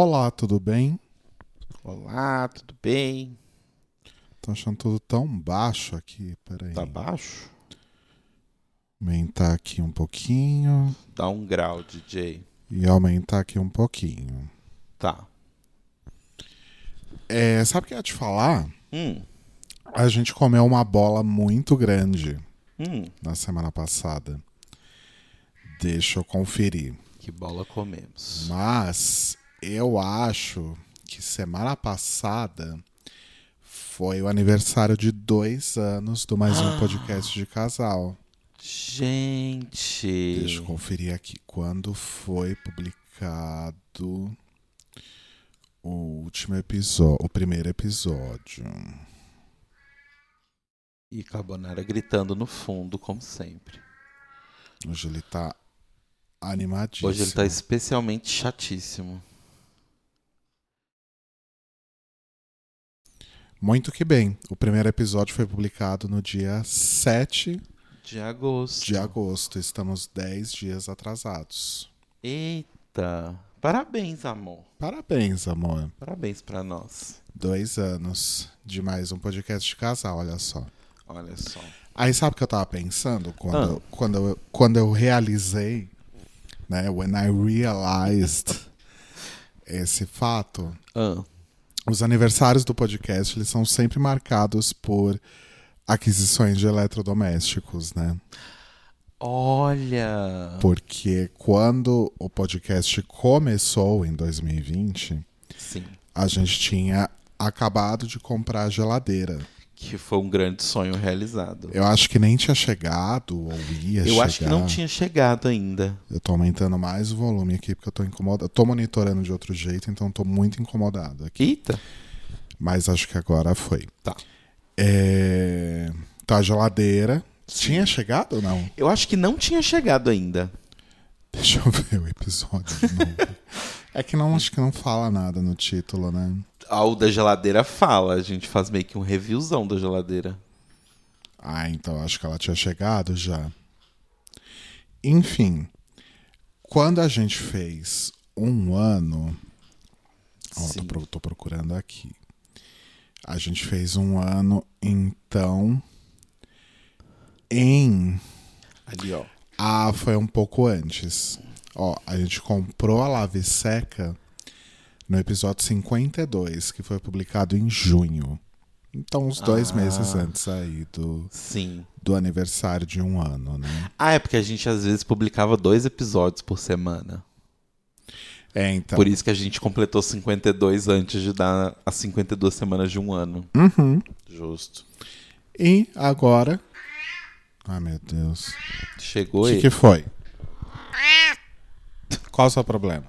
Olá, tudo bem? Olá, tudo bem? Tô achando tudo tão baixo aqui, peraí. Tá baixo? Aumentar aqui um pouquinho Dá um grau, DJ. e aumentar aqui um pouquinho. Tá. É, sabe o que eu ia te falar? Hum, A gente comeu uma bola muito grande hum. na semana passada. Deixa eu conferir. Que bola comemos. Mas eu acho que semana passada foi o aniversário de dois anos do mais um podcast de casal. Gente. Deixa eu conferir aqui quando foi publicado o último episódio, o primeiro episódio. E Carbonara gritando no fundo, como sempre. Hoje ele tá animadíssimo. Hoje ele tá especialmente chatíssimo. Muito que bem. O primeiro episódio foi publicado no dia 7 De agosto. de agosto. Estamos 10 dias atrasados. Eita. Parabéns, amor. Parabéns, amor. Parabéns pra nós. Dois anos de mais um podcast de casal, olha só. Olha só. Aí sabe o que eu tava pensando quando, Ah. quando, eu, quando eu realizei, né? When I realized esse fato. Ah, Os aniversários do podcast, eles são sempre marcados por aquisições de eletrodomésticos, né? olha. Porque quando o podcast começou em 2020, Sim. a gente tinha acabado de comprar a geladeira. Que foi um grande sonho realizado. Eu acho que nem tinha chegado ou ia Eu chegar. acho que não tinha chegado ainda. Eu tô aumentando mais o volume aqui porque eu tô incomodado. Eu tô monitorando de outro jeito, então tô muito incomodado aqui. Eita. Mas acho que agora foi. Tá. É... Tá a geladeira. Tinha chegado ou não? Eu acho que não tinha chegado ainda. Deixa eu ver o episódio de novo. é que não acho que não fala nada no título, né? Ah, o da geladeira fala. A gente faz meio que um reviewzão da geladeira. Ah, então acho que ela tinha chegado já. Enfim, quando a gente fez um ano. Tô, Sim. pro- tô procurando aqui. A gente fez um ano, então. Em. Ali, ó. Ah, foi um pouco antes. Ó, a gente comprou a Lave Seca no episódio 52, que foi publicado em junho. Então, uns dois Ah. meses antes aí do, Sim. do aniversário de um ano, né? Ah, é porque a gente às vezes publicava dois episódios por semana. É, então. Por isso que a gente completou 52 antes de dar as 52 semanas de um ano. Uhum. Justo. E agora. Ai, meu Deus. Chegou O que, ele. que foi? Qual o seu problema?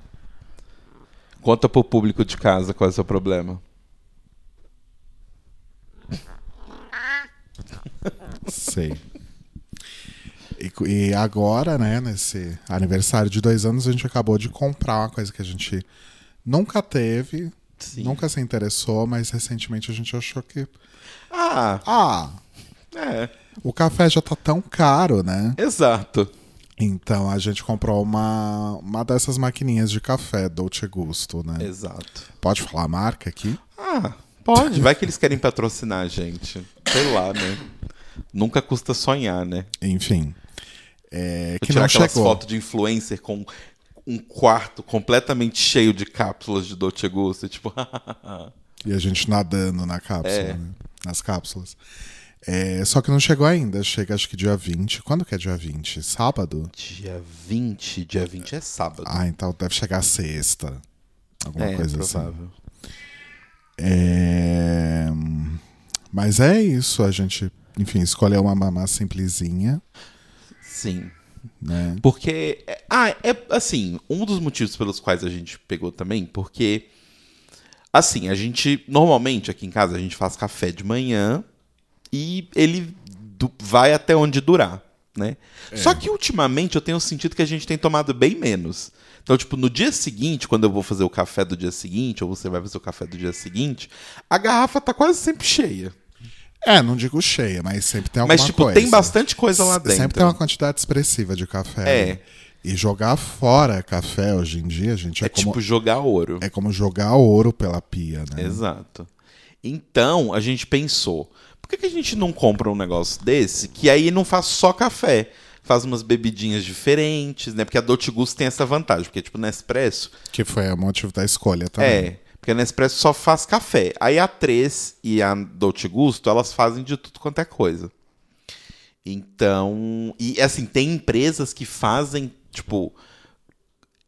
Conta pro público de casa qual é o seu problema. Sei. E, e agora, né, nesse aniversário de dois anos, a gente acabou de comprar uma coisa que a gente nunca teve, Sim. nunca se interessou, mas recentemente a gente achou que. Ah, Ah, é. o café já tá tão caro, né? Exato. Então a gente comprou uma, uma dessas maquininhas de café, Dolce Gusto, né? Exato. Pode falar a marca aqui? Ah, pode. Vai que eles querem patrocinar a gente. Sei lá, né? Nunca custa sonhar, né? Enfim. É, que tirar não aquelas chegou. fotos de influencer com um quarto completamente cheio de cápsulas de Dolce Gusto. e Tipo, E a gente nadando na cápsula, É. né? Nas cápsulas. É, só que não chegou ainda. Chega acho que dia 20. Quando que é dia 20? Sábado? dia 20. Dia 20 é sábado. Ah, então deve chegar sexta. Alguma é, coisa assim. provável. É, Mas é isso. A gente, enfim, escolheu uma mamá simplesinha, Sim. né? Porque. Ah, é assim, um dos motivos pelos quais a gente pegou também, porque. Assim, a gente. Normalmente aqui em casa a gente faz café de manhã e ele vai até onde durar, né? Só que ultimamente eu tenho sentido que a gente tem tomado bem menos. Então, tipo, no dia seguinte, quando eu vou fazer o café do dia seguinte, ou você vai fazer o café do dia seguinte, a garrafa tá quase sempre cheia. É, não digo cheia, mas sempre tem alguma Mas, tipo, coisa. tem bastante coisa lá dentro. Sempre tem uma quantidade expressiva de café. É. ali. E jogar fora café hoje em dia, gente, é, É, como, tipo jogar ouro. é como jogar ouro pela pia, né? Exato. Então, a gente pensou, por que, que a gente não compra um negócio desse que aí não faz só café? Faz umas bebidinhas diferentes, né? Porque a Dolce Gusto tem essa vantagem, porque tipo Nespresso, Que foi o motivo da escolha também. é, porque a Nespresso só faz café. Aí a 3 e a Dolce Gusto, elas fazem de tudo quanto é coisa. Então, e assim, tem empresas que fazem, tipo,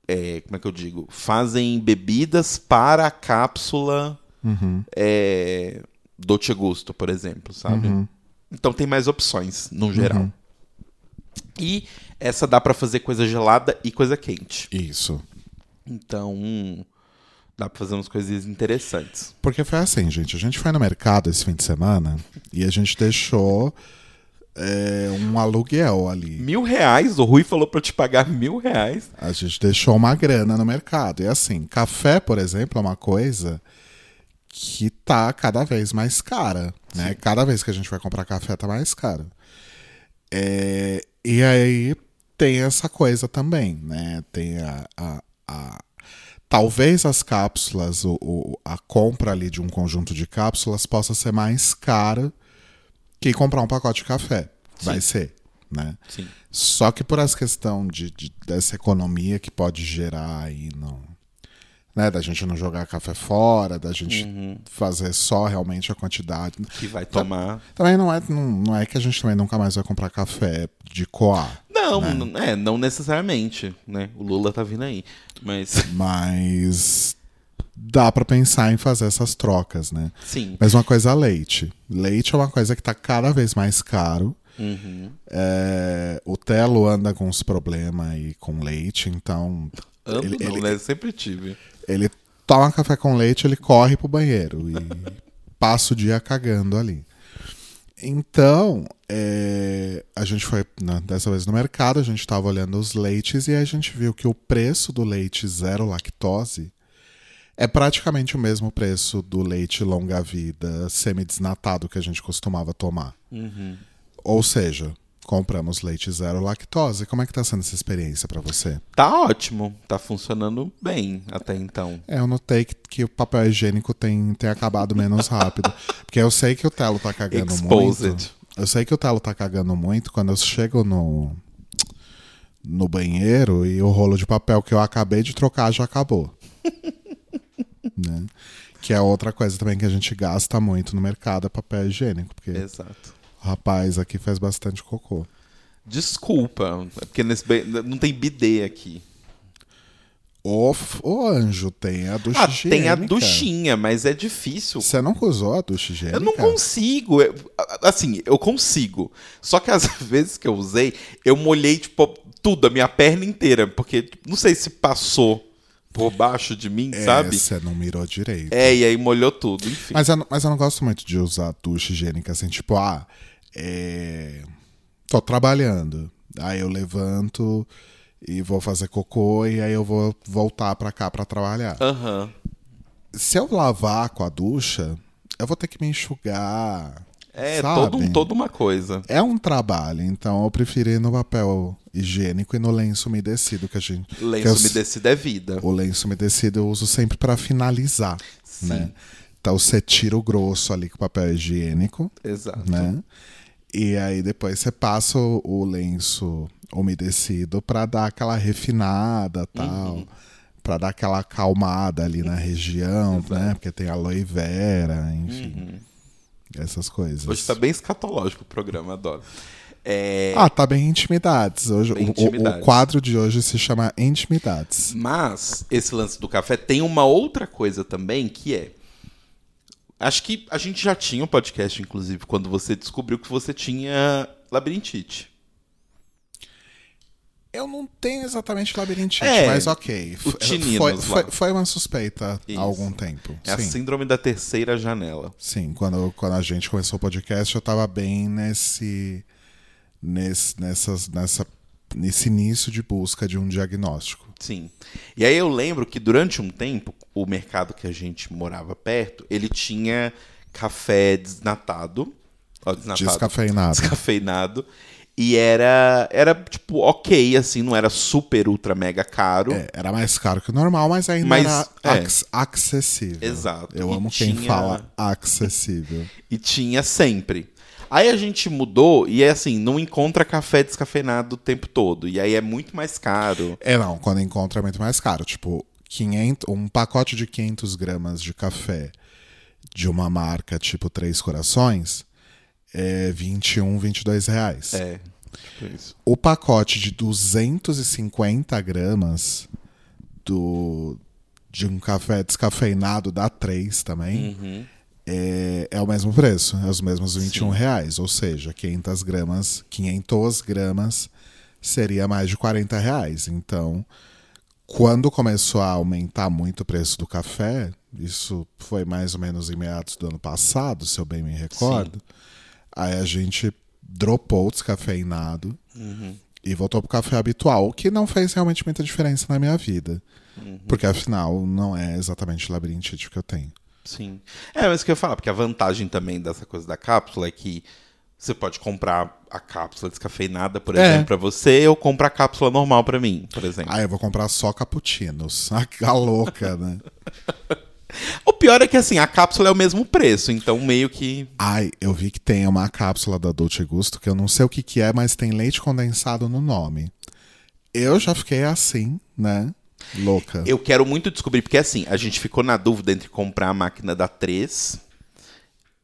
é, como é que eu digo? Fazem bebidas para a cápsula Uhum. é, Dolce Gusto, por exemplo, sabe? Uhum. Então tem mais opções, no geral. E essa dá pra fazer coisa gelada e coisa quente. Isso. Então, hum, dá pra fazer umas coisinhas interessantes. Porque foi assim, gente. A gente foi no mercado esse fim de semana e a gente deixou é, um aluguel ali. Mil reais, o Rui falou pra te pagar mil reais. A gente deixou uma grana no mercado. E assim, café, por exemplo, é uma coisa que tá cada vez mais cara. Né? Cada vez que a gente vai comprar café, tá mais caro. É, e aí tem essa coisa também, né? Tem a. a- a- talvez as cápsulas, o, o- a compra ali de um conjunto de cápsulas possa ser mais cara que comprar um pacote de café. Vai ser, né? Sim. Só que por essa questão de, de- dessa economia que pode gerar aí no. Né, da gente não jogar café fora, da gente fazer só realmente a quantidade. Que vai tomar. Também não é, não, não é que a gente também nunca mais vai comprar café de coar. Não, não- é, não necessariamente, né? O Lula tá vindo aí. Mas, Mas dá pra pensar em fazer essas trocas, né? sim. Mesma coisa leite. Leite é uma coisa que tá cada vez mais caro. Uhum. É, o Telo anda com uns problemas aí com leite, então Ando ele, não, ele- né? Sempre tive. ele toma café com leite, ele corre pro banheiro e passa o dia cagando ali. Então, é, a gente foi né, dessa vez no mercado, a gente estava olhando os leites e a gente viu que o preço do leite zero lactose é praticamente o mesmo preço do leite longa-vida semidesnatado que a gente costumava tomar. Uhum. Ou seja, compramos leite zero lactose. Como é que tá sendo essa experiência para você? Tá ótimo. Tá funcionando bem até então. É, eu notei que, que o papel higiênico tem, tem acabado menos rápido. Porque eu sei que o Telo tá cagando Exposed. muito. Eu sei que o Telo tá cagando muito quando eu chego no, no banheiro e o rolo de papel que eu acabei de trocar já acabou. né? Que é outra coisa também que a gente gasta muito no mercado, é papel higiênico. Porque Exato. Rapaz aqui faz bastante cocô. Desculpa, é porque nesse não tem bidê aqui. O, o anjo tem a ducha Ah, tem a duchinha, mas é difícil. Você nunca usou a ducha higiênica? Eu não consigo. eu- assim, eu consigo. Só que às vezes que eu usei, eu molhei, tipo, tudo, a minha perna inteira. Porque não sei se passou por baixo de mim, É, sabe? Você não mirou direito. É, e aí molhou tudo, enfim. Mas eu, não- mas eu não gosto muito de usar ducha higiênica assim, tipo, ah, é... tô trabalhando. Aí eu levanto e vou fazer cocô e aí eu vou voltar pra cá pra trabalhar. Aham. Se eu lavar com a ducha, eu vou ter que me enxugar. É, sabe? todo, um- toda uma coisa. É um trabalho, então eu prefiro ir no papel higiênico e no lenço umedecido que a gente. que eu- Lenço umedecido é vida. O lenço umedecido eu uso sempre pra finalizar, Sim. né? Então você tira o grosso ali com papel higiênico, Exato. né? E aí depois você passa o, lenço umedecido pra dar aquela refinada, tal, Uhum. Pra dar aquela acalmada ali na região, né? Porque tem aloe vera, enfim, essas coisas. Uhum. Hoje tá bem escatológico o programa, adoro. É, Ah, tá bem intimidades. Hoje, Bem o- o- intimidades. O, quadro de hoje se chama Intimidades. Mas esse lance do café tem uma outra coisa também que é. Acho que a gente já tinha um podcast, inclusive, quando você descobriu que você tinha labirintite. Eu não tenho exatamente labirintite, É, mas ok. o tininos foi, foi, foi uma suspeita Isso. há algum tempo. É a Sim, síndrome da terceira janela. sim. Quando, quando a gente começou o podcast, eu tava bem nesse, nesse, nessas, nessa, nesse início de busca de um diagnóstico. Sim. E aí eu lembro que durante um tempo, o mercado que a gente morava perto, ele tinha café desnatado. Ó, desnatado. Descafeinado. descafeinado. E era, era tipo, ok, assim, não era super, ultra, mega caro. É, era mais caro que o normal, mas ainda Mas, era é. ac- acessível. Exato. Eu E amo quem tinha- fala acessível. E tinha sempre. Aí a gente mudou e é assim, não encontra café descafeinado o tempo todo. E aí é muito mais caro. É, não, quando encontra é muito mais caro. Tipo, 500, um pacote de 500 gramas de café de uma marca tipo Três Corações é 21, 22 reais. É. Tipo. O pacote de 250 gramas do, de um café descafeinado da 3 também Uhum. É, é o mesmo preço, é os mesmos 21 Sim. reais. Ou seja, 500 gramas, 500 gramas seria mais de 40 reais. Então, quando começou a aumentar muito o preço do café, isso foi mais ou menos em meados do ano passado, se eu bem me recordo, aí a gente dropou o descafeinado Uhum. e voltou pro café habitual, o que não fez realmente muita diferença na minha vida. Uhum. Porque afinal, não é exatamente o labirintite que eu tenho. Sim. É, mas o que eu ia falar, porque a vantagem também dessa coisa da cápsula é que você pode comprar a cápsula descafeinada, por É. exemplo, pra você, ou comprar a cápsula normal pra mim, por exemplo. Ah, eu vou comprar só cappuccinos. A louca, né? O pior é que assim, a cápsula é o mesmo preço, então meio que. Ai, eu vi que tem uma cápsula da Dolce Gusto que eu não sei o que, que é, mas tem leite condensado no nome. Eu já fiquei assim, né? Louca. Eu quero muito descobrir, porque assim, a gente ficou na dúvida entre comprar a máquina da 3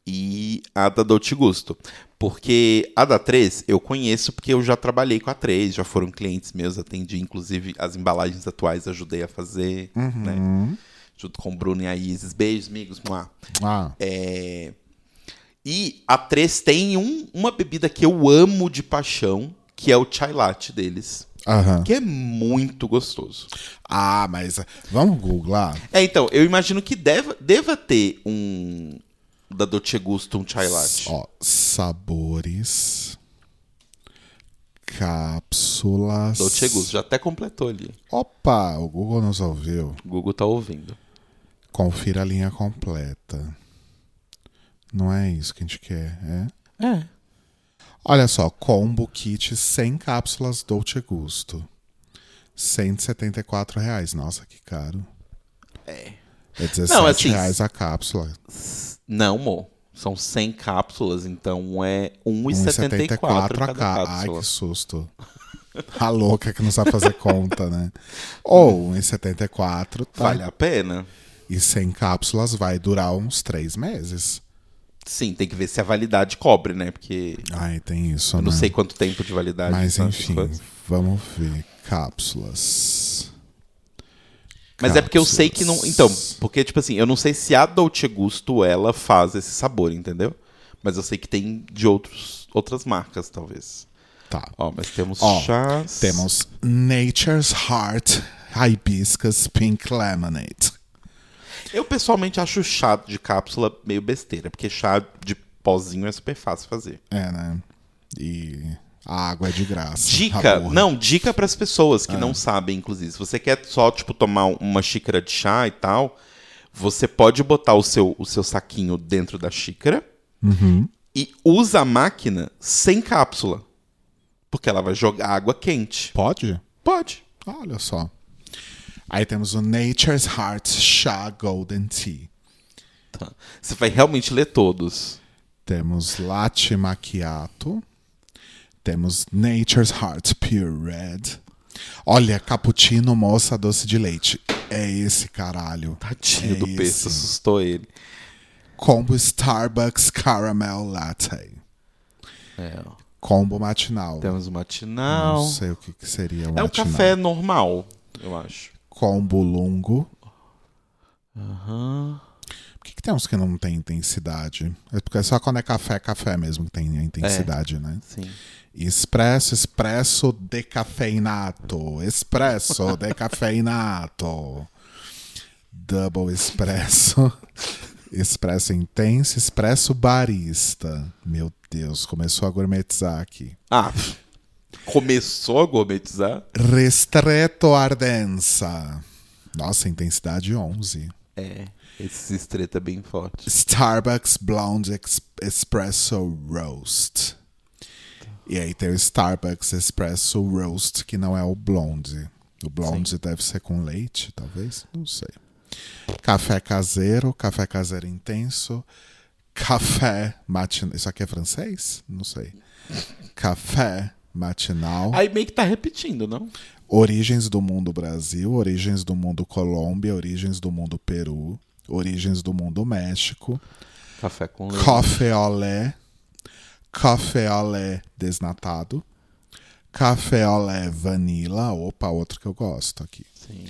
e a da Dolce Gusto. Porque a da 3 eu conheço porque eu já trabalhei com a 3, já foram clientes meus, atendi, inclusive as embalagens atuais ajudei a fazer, né? Junto com o Bruno e a Isis. Beijos, amigos. Ah, É, E a 3 tem um- uma bebida que eu amo de paixão, que é o chai latte deles. Aham. Que é muito gostoso. Ah, mas vamos googlar? É, então, eu imagino que deva, deva ter um da Dolce Gusto, um chai latte. Ó, sabores. Cápsulas. Dolce Gusto, já até completou ali. Opa, o Google nos ouviu. O Google tá ouvindo. Confira a linha completa. Não é isso que a gente quer, é? É. Olha só, combo kit 100 cápsulas Dolce Gusto. 174 reais. Nossa, que caro. É. É 17 Não, assim, reais a cápsula. Não, mo. São 100 cápsulas, então é 1,74 1,74 cada a cá. Ai, cápsula. que susto. A louca que não sabe fazer conta, né? Ou 1,74 tá. Vale a pena. E 100 cápsulas vai durar uns 3 meses. Sim, tem que ver se a validade cobre, né? Porque Ai, tem isso, eu não né? sei quanto tempo de validade. Mas enfim, vamos ver. Cápsulas. Mas é porque eu sei que não. Então, Cápsulas. porque, tipo assim, eu não sei se a Dolce Gusto ela faz esse sabor, entendeu? Mas eu sei que tem de outros, outras marcas, talvez. Tá. Ó, mas temos Ó, chás. Temos Nature's Heart Hibiscus Pink Lemonade. Eu pessoalmente acho chá de cápsula meio besteira, porque chá de pozinho é super fácil fazer. É, né? E a água é de graça. Dica, não, dica para as pessoas que Ah. não sabem, inclusive. Se você quer só, tipo, tomar uma xícara de chá e tal, você pode botar o seu, o seu saquinho dentro da xícara Uhum. e usa a máquina sem cápsula. Porque ela vai jogar água quente. Pode? Pode. Olha só. Aí temos o Nature's Heart Chá Golden Tea. Tá. Você vai realmente ler todos. Temos Latte Macchiato. Temos Nature's Heart Pure Red. Olha, cappuccino moça doce de leite. É esse caralho. Tadinho é do peso, esse. assustou ele. Combo Starbucks Caramel Latte. É. Combo matinal. Temos o matinal. Não sei o que, que seria o É um matinal. café normal, eu acho. Combo lungo. Aham. Por que, que tem uns que não tem intensidade? É porque só quando é café, é café mesmo que tem a intensidade, né? Sim. Expresso, expresso decafeinato. Expresso decafeinato. Double espresso. Expresso intenso, expresso barista. Meu Deus, começou a gourmetizar aqui. Ah, começou a gourmetizar? Restreto ardensa. Nossa, intensidade 11. É, esse estreito é bem forte. Starbucks Blonde Ex- Espresso Roast. E aí tem o Starbucks Espresso Roast, que não é o blonde. O blonde deve ser com leite, talvez? Não sei. Café caseiro, café caseiro intenso, café matinal. Isso aqui é francês? Não sei. Café matinal. Aí meio que tá repetindo, não? Origens do mundo Brasil, origens do mundo Colômbia, origens do mundo Peru, origens do mundo México, Café com leite. café olé, café olé desnatado, café olé vanilla, opa, outro que eu gosto aqui. Sim.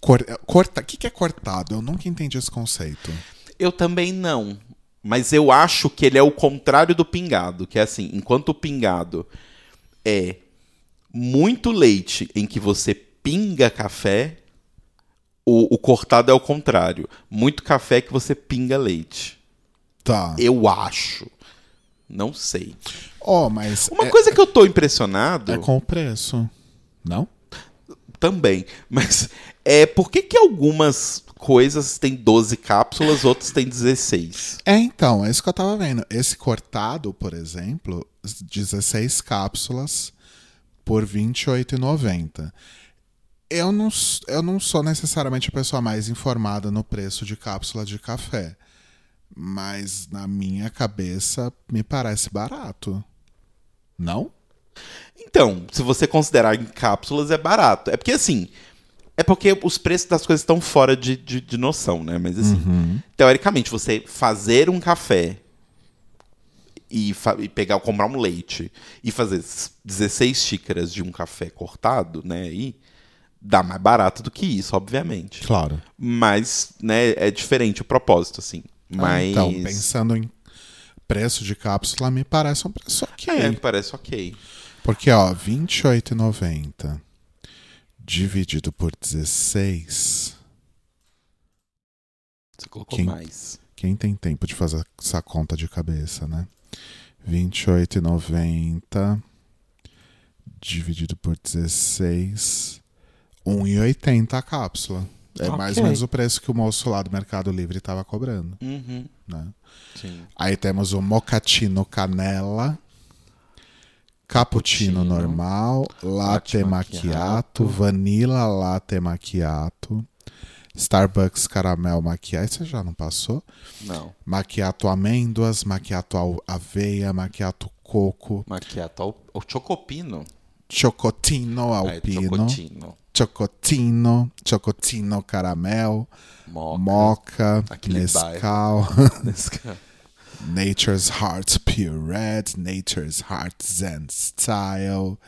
Cor, corta, o que, que é cortado? Eu nunca entendi esse conceito. Eu também não. Mas eu acho que ele é o contrário do pingado. Que é assim, enquanto o pingado é muito leite em que você pinga café, o, o cortado é o contrário. Muito café que você pinga leite. Tá. Eu acho. Não sei. Oh, mas Uma é, coisa que eu tô impressionado é com o preço. Não? também, mas é por que, que algumas coisas têm 12 cápsulas, outras têm 16? É, então, é isso que eu tava vendo. Esse cortado, por exemplo, 16 cápsulas por R$ 28,90. Eu não, eu não sou necessariamente a pessoa mais informada no preço de cápsula de café. Mas na minha cabeça me parece barato. Não? Então, se você considerar em cápsulas, é barato. É porque assim. É porque os preços das coisas estão fora de, de, de noção, né? Mas assim, teoricamente, você fazer um café e, e pegar, comprar um leite e fazer s- 16 xícaras de um café cortado, né? E dá mais barato do que isso, obviamente. Claro. Mas, né, é diferente o propósito, assim. Mas. Então, pensando em preço de cápsula, me parece um preço ok. É, me parece ok. Porque, ó, R$ 28,90 dividido por 16. Você colocou Quem- mais. Quem tem tempo de fazer essa conta de cabeça, né? R$ 28,90 dividido por 16. R$ 1,80 a cápsula. É mais Ok. ou menos o preço que o moço lá do Mercado Livre estava cobrando, Uhum. né? Aí temos o mocatino canela, cappuccino normal, latte macchiato, vanilla latte macchiato, Starbucks caramel macchiato, você já não passou? Não. Macchiato amêndoas, macchiato aveia, macchiato coco, Macchiato. ao- O chocopino. chocotino É, alpino, chocotino. chocotino, chocotino caramel, Moca. moca, Nescau. Nescau. Nature's Heart Pure Red, Nature's Heart Zen Style,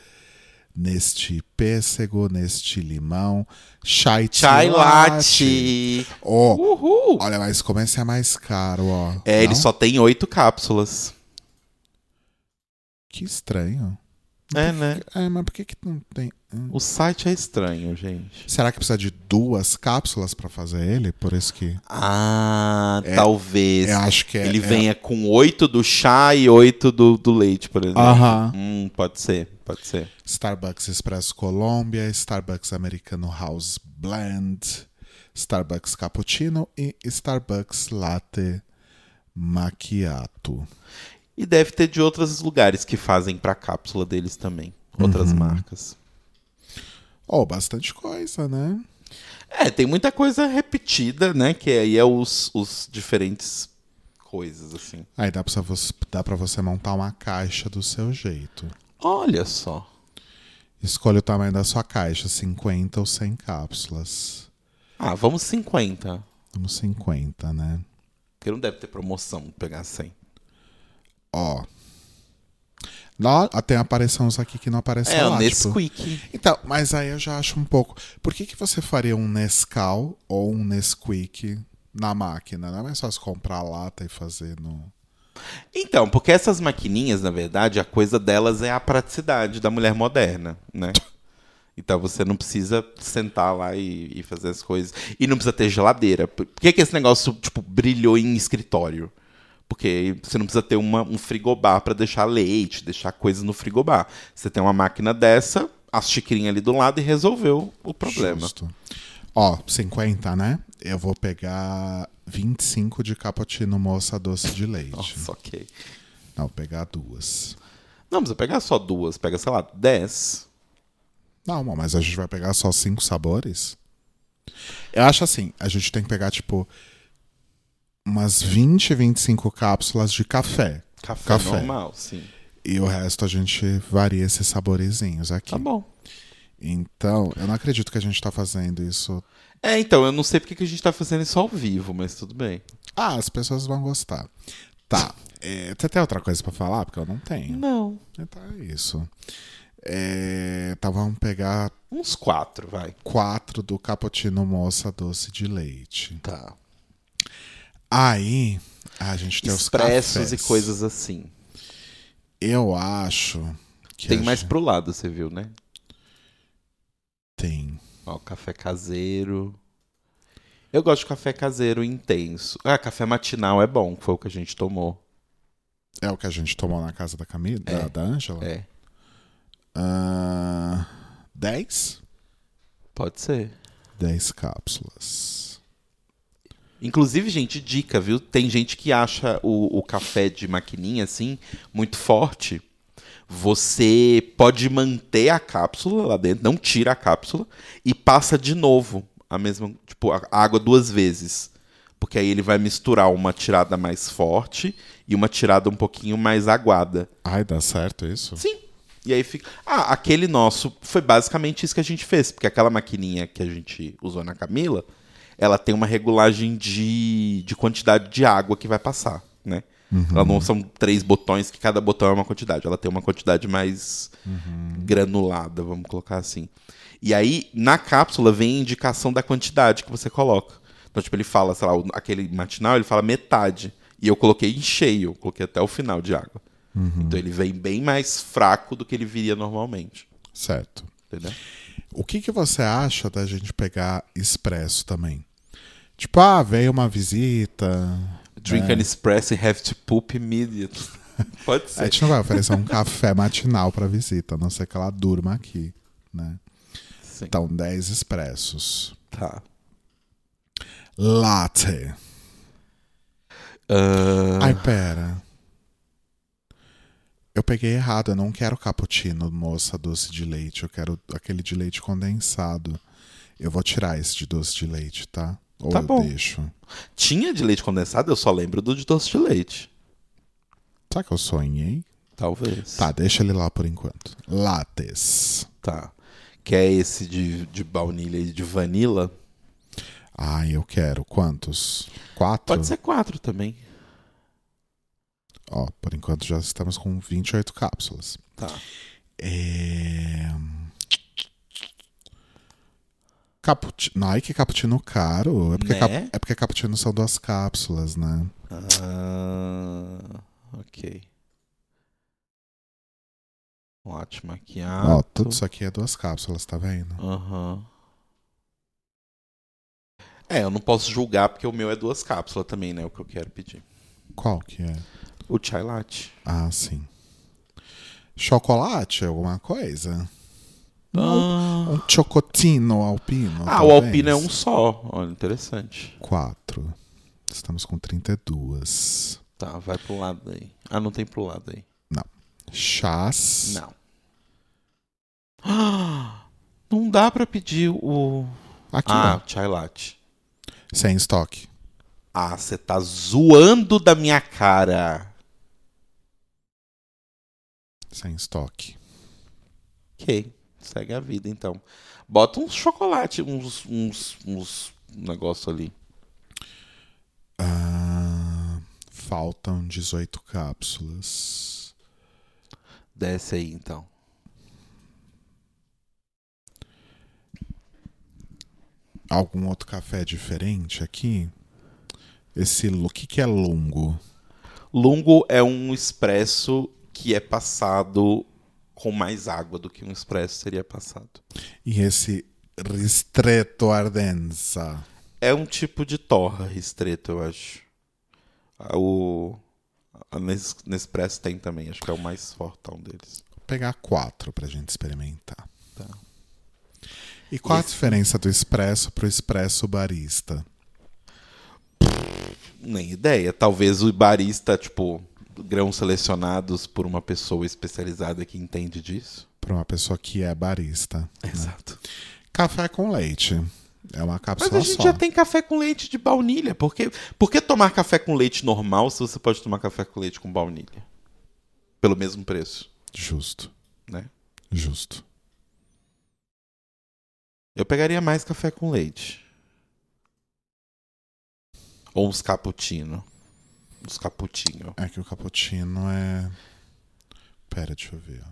neste pêssego, neste limão, chai, Chai latte. latte. Oh, Uhul. olha, mas como esse é mais caro, ó. É, ele Não? só tem oito cápsulas. Que estranho. É, né? É, mas por que que não tem... O site é estranho, gente. Será que precisa de duas cápsulas pra fazer ele? Por isso que... Ah, talvez. Eu acho que é... ele é- venha com oito do chá e oito do, do leite, por exemplo. Aham. Hum, pode ser, pode ser. Starbucks Expresso Colômbia, Starbucks Americano House Blend, Starbucks Cappuccino e Starbucks Latte Macchiato. E deve ter de outros lugares que fazem pra cápsula deles também. Outras Uhum. marcas. Oh, bastante coisa, né? É, tem muita coisa repetida, né? Que aí é os, os diferentes coisas, assim. Aí dá pra, você, dá pra você montar uma caixa do seu jeito. Olha só. Escolha o tamanho da sua caixa, 50 ou 100 cápsulas. Ah, vamos 50. Vamos 50, né? Porque não deve ter promoção pegar 100. Ó. Nó- Tem aparições aqui que não aparecem É, lá. o tipo- Nesquik. Então, mas aí eu já acho um pouco. Por que, que você faria um Nescau ou um Nesquik na máquina? Não é mais fácil comprar a lata e fazer no. Então, porque essas maquininhas, na verdade, a coisa delas é a praticidade da mulher moderna, né? Então você não precisa sentar lá e, e fazer as coisas. E não precisa ter geladeira. Por por que, que esse negócio, tipo, brilhou em escritório? Porque você não precisa ter uma, um frigobar para deixar leite, deixar coisas no frigobar. Você tem uma máquina dessa, as xicrinhas ali do lado e resolveu o problema. Justo. Ó, 50, né? Eu vou pegar 25 de cappuccino moça doce de leite. Nossa, ok. Não, vou pegar duas. Não precisa pegar só duas, pega, sei lá, dez. Não, mas a gente vai pegar só cinco sabores? Eu acho assim, a gente tem que pegar, tipo, umas 20, 25 cápsulas de café. Café, Café. normal, sim. E o resto a gente varia esses saborezinhos aqui. Tá bom. Então, eu não acredito que a gente tá fazendo isso. É, então, eu não sei porque que a gente tá fazendo isso ao vivo, mas tudo bem. Ah, as pessoas vão gostar. Tá. É, você tem outra coisa pra falar? Porque eu não tenho. Não. Então é isso. É, tá, vamos pegar Uns quatro, vai. quatro do cappuccino moça doce de leite. Tá. Aí, a gente tem os Expressos e cafés. coisas assim. Eu acho que Tem mais gente- pro lado, você viu, né? Tem. Ó, café caseiro. Eu gosto de café caseiro intenso. Ah, café matinal é bom, foi o que a gente tomou. É o que a gente tomou na casa da Camila, É. da, da Ângela? É, Ah, 10? pode ser. 10 cápsulas. Inclusive, gente, dica, viu? Tem gente que acha o, o café de maquininha, assim, muito forte. Você pode manter a cápsula lá dentro, não tira a cápsula, e passa de novo a mesma, tipo, a água duas vezes. Porque aí ele vai misturar uma tirada mais forte e uma tirada um pouquinho mais aguada. Ai, dá certo isso? Sim. E aí fica. Ah, aquele nosso foi basicamente isso que a gente fez. Porque aquela maquininha que a gente usou na Camila, ela tem uma regulagem de, de quantidade de água que vai passar, né? Ela não são três botões que cada botão é uma quantidade. Ela tem uma quantidade mais granulada, vamos colocar assim. E aí, na cápsula, vem a indicação da quantidade que você coloca. Então, tipo, ele fala, sei lá, aquele matinal, ele fala metade. E eu coloquei em cheio, coloquei até o final de água. Então ele vem bem mais fraco do que ele viria normalmente. Certo. Entendeu? O que, que você acha da gente pegar expresso também? Tipo, ah, veio uma visita. Drink É. an espresso and have to poop immediately. Pode A ser. gente não vai oferecer um café matinal pra visita, a não ser que ela durma aqui, né? Sim. Então, 10 expressos. Tá. Latte. Ah, Ai, pera. Eu peguei errado, eu não quero cappuccino, moça, doce de leite. Eu quero aquele de leite condensado. Eu vou tirar esse de doce de leite, tá? Ou Tá eu bom. deixo. tinha de leite condensado, eu só lembro do de doce de leite. Será que eu sonhei? Talvez. Tá, deixa ele lá por enquanto. Lattes. Tá. Que é esse de, de baunilha e de vanila. Ai, eu quero. Quantos? Quatro? Pode ser quatro também. Ó, por enquanto já estamos com 28 cápsulas. Tá. É... Cappuccino. Ai, que cappuccino caro. É porque, Né? cap- é porque cappuccino são duas cápsulas, né? Ah, ok. Ótimo aqui. Ó, tudo isso aqui é duas cápsulas, tá vendo? Aham. É, eu não posso julgar porque o meu é duas cápsulas também, né? O que eu quero pedir. Qual que é? O chai latte. Ah, sim. Chocolate, alguma coisa? Ah, Um chocotino alpino. ah, o talvez? alpino é um só. Olha, interessante. Quatro. Estamos com 32. Tá, vai pro lado aí. Ah, não tem pro lado aí. Chás. Não. Ah, Não dá pra pedir o. Aqui, Ah, ó. chai latte. Sem estoque. Ah, você tá zoando da minha cara. Sem estoque. Ok, segue a vida então. Bota uns chocolate, uns, uns, uns negócio ali. Ah, faltam 18 cápsulas. Desce aí então. Algum outro café diferente aqui? Esse. O que, que é longo? Lungo é um expresso que é passado com mais água do que um expresso seria passado. E esse Ristretto Ardenza? É um tipo de torra restrito, eu acho. Ah, O Nes- Nespresso tem também, acho que é o mais fortão deles. Vou pegar quatro pra gente experimentar. Tá. E qual a diferença do expresso pro expresso barista? Nem ideia. Talvez o barista, tipo, grãos selecionados por uma pessoa especializada que entende disso. Pra uma pessoa que é barista. Exato. Café com leite. É uma Mas cápsula a gente só. já tem café com leite de baunilha. Por que, por que tomar café com leite normal se você pode tomar café com leite com baunilha? Pelo mesmo preço, Justo. né? Justo. Eu pegaria mais café com leite. Ou uns cappuccino. Uns cappuccino. É que o cappuccino é. Pera, deixa eu ver. ó.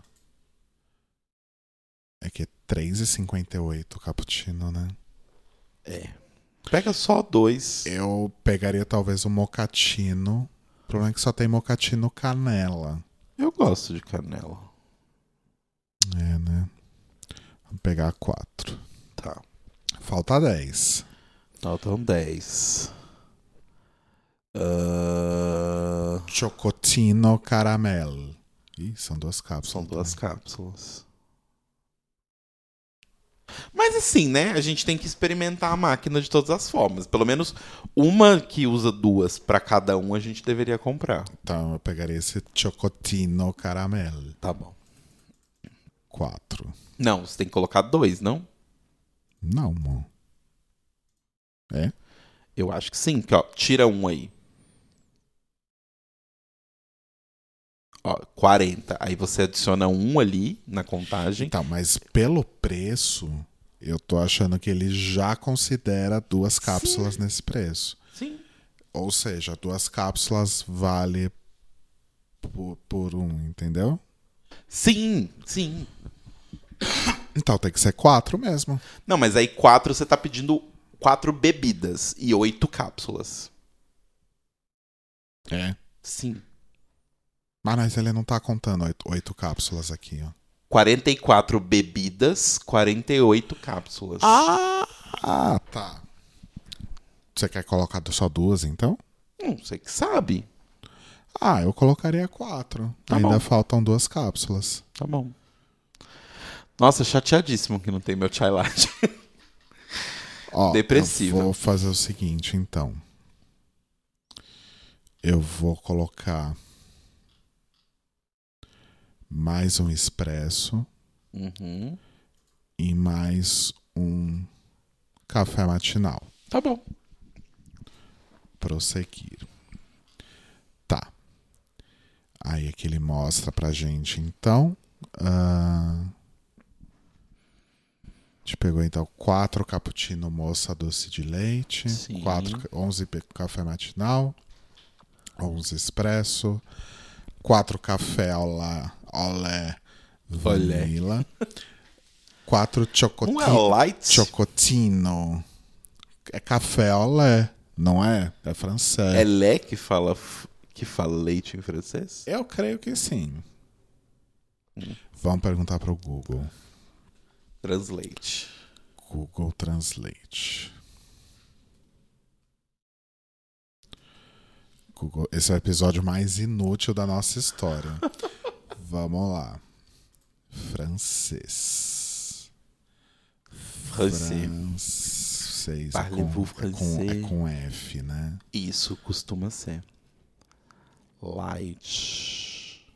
É que é 3,58 o cappuccino, né? É. Pega só dois. Eu pegaria talvez o mocatino. O problema é que só tem mocatino canela. Eu gosto de canela. É, né? Vamos pegar quatro. Tá. Falta 10. Faltam 10. Ah, Chocotino caramel. Ih, são duas cápsulas. São duas cápsulas. Mas assim, né? A gente tem que experimentar a máquina de todas as formas. Pelo menos uma que usa duas pra cada um a gente deveria comprar. Então eu pegaria esse chocotino caramel. Tá bom. Quatro. Não, você tem que colocar dois, não? Não, amor. É? Eu acho que sim. Que, ó, tira um aí. Ó, 40. Aí você adiciona um ali na contagem. Então, mas pelo preço, eu tô achando que ele já considera duas cápsulas nesse preço. Sim. Ou seja, duas cápsulas vale por, por um, entendeu? Sim, sim. Então tem que ser quatro mesmo. Não, mas aí quatro você tá pedindo quatro bebidas e oito cápsulas. É. Sim. Mas mas ele não tá contando oito, cápsulas aqui, ó. 44 bebidas, 48 cápsulas. Ah, tá. Você quer colocar só duas, então? Não sei que sabe. Ah, eu colocaria quatro. Tá Ainda bom. faltam duas cápsulas. Tá bom. Nossa, chateadíssimo que não tem meu chai latte. Ó, Depressiva. Eu vou fazer o seguinte, então. Eu vou colocar mais um expresso Uhum. e mais um café matinal. Tá bom. Prosseguir. Tá. Aí aqui ele mostra pra gente, então. A gente pegou então quatro cappuccino moça doce de leite, Sim. quatro, 11 pe- café matinal, 11 expresso, quatro café olé, olé vanilla, quatro chocoti- Um é light. chocotino. É café olé, não é? É francês. É lé que fala, que fala leite em francês? Eu creio que sim. Vamos perguntar pro Google. Translate. Google Translate. Google, esse é o episódio mais inútil da nossa história. Vamos lá. Francês. Francês. Francês. É com, é, com, é com F, né? Isso costuma ser. Light.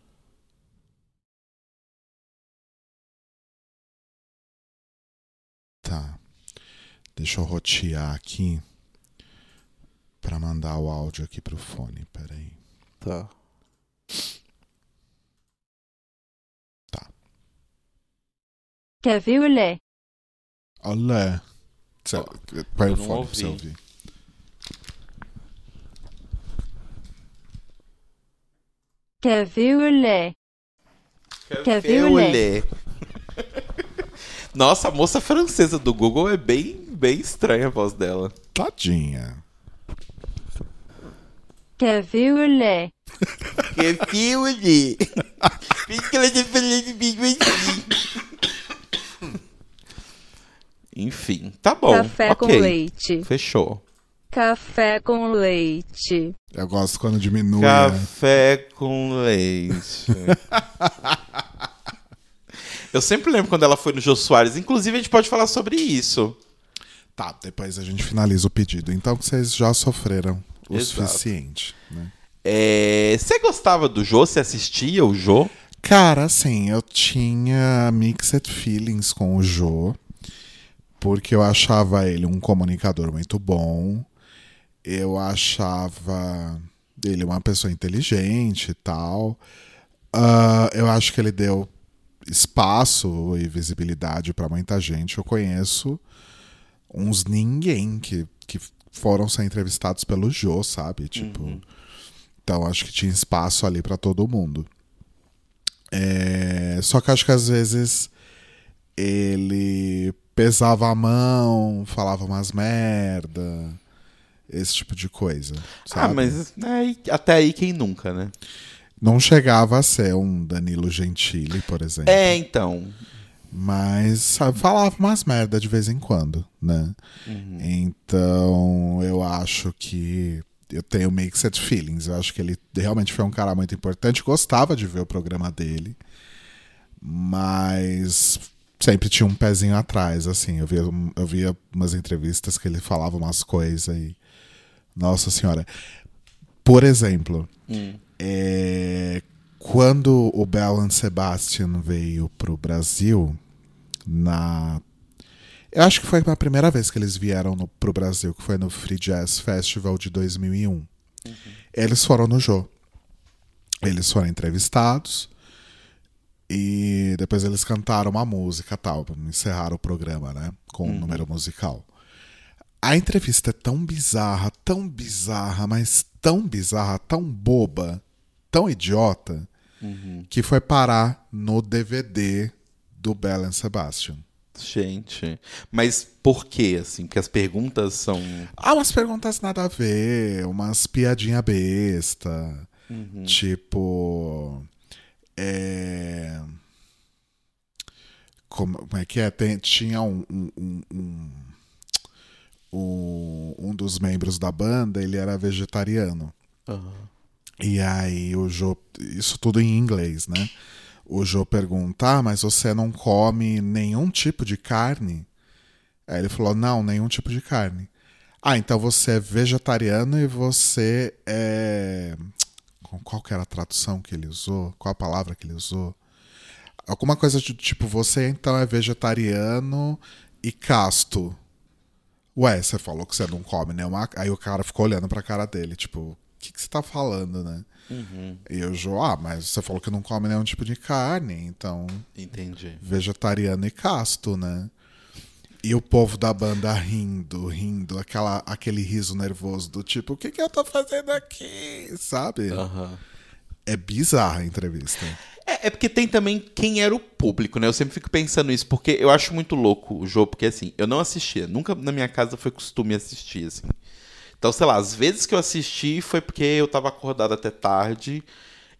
Tá. Deixa eu rotear aqui pra mandar o áudio aqui pro fone. Peraí. Tá. Quer ver o lé? Olé. Põe eu o fone pra você ouvi. ouvir. Quer ver o lé? Quer ver o lé? lé? Nossa, a moça francesa do Google é bem, bem estranha a voz dela. Tadinha. Quer ver o lé? Que filme! Por que ela tá falando comigo assim? Enfim, tá bom. Café com ok. leite. Fechou. Café com leite. Eu gosto quando diminui. né? Café com leite. Eu sempre lembro quando ela foi no Jô Soares. Inclusive, a gente pode falar sobre isso. Tá, depois a gente finaliza o pedido. Então que vocês já sofreram o Exato. suficiente, né? É, Você gostava do Jô? Você assistia o Jô? Cara, assim, eu tinha mixed feelings com o Jô, porque eu achava ele um comunicador muito bom, eu achava ele uma pessoa inteligente e tal. Ah, eu acho que ele deu espaço e visibilidade pra muita gente. Eu conheço uns ninguém que, que foram ser entrevistados pelo Jô, sabe? Tipo, então acho que tinha espaço ali pra todo mundo. É, só que acho que às vezes ele pesava a mão, falava umas merda, esse tipo de coisa. Ah, sabe? mas aí- até aí quem nunca, né? Não chegava a ser um Danilo Gentili, por exemplo. É, então. Mas sabe, falava umas merda de vez em quando, né? Então eu acho que eu tenho mixed feelings. Eu acho que ele realmente foi um cara muito importante. Gostava de ver o programa dele, mas sempre tinha um pezinho atrás, assim. Eu via, eu via umas entrevistas que ele falava umas coisas e. Nossa senhora. Por exemplo, é, quando o Bell and Sebastian veio pro Brasil, na. Eu acho que foi a primeira vez que eles vieram no, pro Brasil, que foi no Free Jazz Festival de 2001. Eles foram no Jô. Eles foram entrevistados e depois eles cantaram uma música tal, encerraram o programa, né? Com um número musical. A entrevista é tão bizarra, tão bizarra, mas tão bizarra, tão boba, tão idiota, que foi parar no DVD do Bell and Sebastian. Gente. Mas por quê, assim? Porque as perguntas são. Ah, umas perguntas nada a ver, umas piadinha besta. Tipo. É. Como, como é que é? Tem- tinha um, um, um, um, um- dos membros da banda, ele era vegetariano. E aí o Jô. Isso tudo em inglês, né? O Jô pergunta: ah, mas você não come nenhum tipo de carne? Aí ele falou: não, nenhum tipo de carne. Ah, então você é vegetariano e você é. Qual que era a tradução que ele usou? Qual a palavra que ele usou? Alguma coisa de tipo, você então é vegetariano e casto. Ué, você falou que você não come nenhuma. Aí o cara ficou olhando pra cara dele, tipo, o que, que você tá falando, né? E eu, Jô, ah, mas você falou que não come nenhum tipo de carne, então Entendi. vegetariano e casto, né? E o povo da banda rindo, rindo, aquela, aquele riso nervoso do tipo, o que, que eu tô fazendo aqui? Sabe? Aham. É bizarra a entrevista. É, é porque tem também quem era o público, né? Eu sempre fico pensando isso, porque eu acho muito louco o jogo, porque assim, eu não assistia, nunca na minha casa foi costume assistir, assim. Então, sei lá, às vezes que eu assisti foi porque eu tava acordado até tarde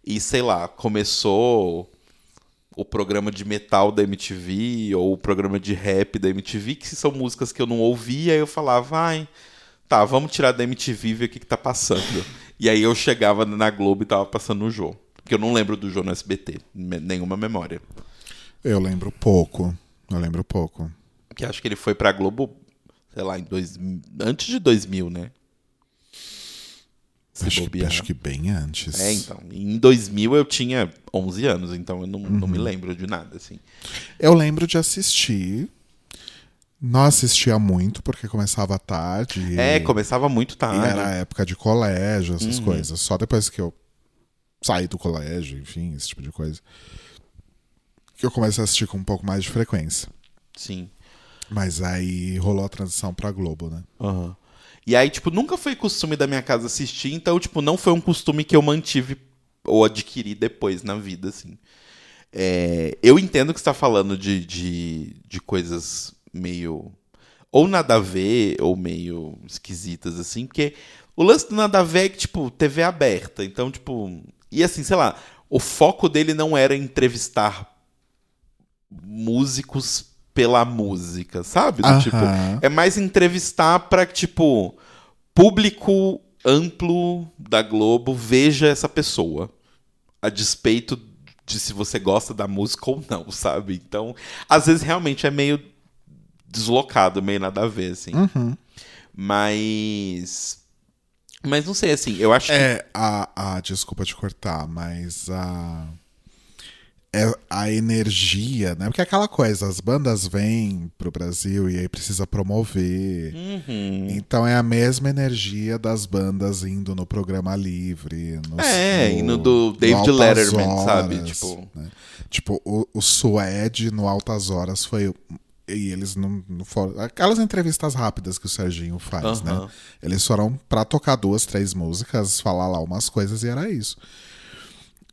e, sei lá, começou o programa de metal da MTV ou o programa de rap da MTV, que são músicas que eu não ouvia, aí eu falava, ai, tá, vamos tirar da MTV e ver o que, que tá passando. E aí eu chegava na Globo e tava passando o jogo. Porque eu não lembro do jogo no SBT, nenhuma memória. Eu lembro pouco. Eu lembro pouco. Que acho que ele foi pra Globo, sei lá, em dois, antes de 2000, né? Se Acho que, acho que bem antes. É, então. Em 2000 eu tinha 11 anos, então eu não, não me lembro de nada, assim. Eu lembro de assistir. Não assistia muito, porque começava tarde. e- É, começava muito E tarde. era época de colégio, essas Uhum. coisas. Só depois que eu saí do colégio, enfim, esse tipo de coisa. Que eu comecei a assistir com um pouco mais de frequência. Sim. Mas aí rolou a transição pra Globo, né? Aham. E aí, tipo, nunca foi costume da minha casa assistir, então, tipo, não foi um costume que eu mantive ou adquiri depois na vida, assim. É, eu entendo que você tá falando de, de, de coisas meio. Ou nada a ver, ou meio esquisitas, assim, porque o lance do nada a ver é que, tipo, TV aberta. Então, tipo. E assim, sei lá, o foco dele não era entrevistar músicos pela música, sabe? Do Aham. tipo, é mais entrevistar pra, tipo, público amplo da Globo veja essa pessoa. A despeito de se você gosta da música ou não, sabe? Então, às vezes realmente é meio deslocado, meio nada a ver, assim. Uhum. Mas. Mas não sei, assim, eu acho que. É, a, a. Desculpa te cortar, mas a. É a energia, né? Porque é aquela coisa, as bandas vêm pro Brasil e aí precisa promover. Uhum. Então é a mesma energia das bandas indo no programa livre. No, É, no do David Letterman, sabe? Horas, Tipo- né? Tipo, o, o Suede no Altas Horas foi. E eles não, não foram. Aquelas entrevistas rápidas que o Serginho faz, Aham. né? Eles foram pra tocar duas, três músicas, falar lá umas coisas e era isso.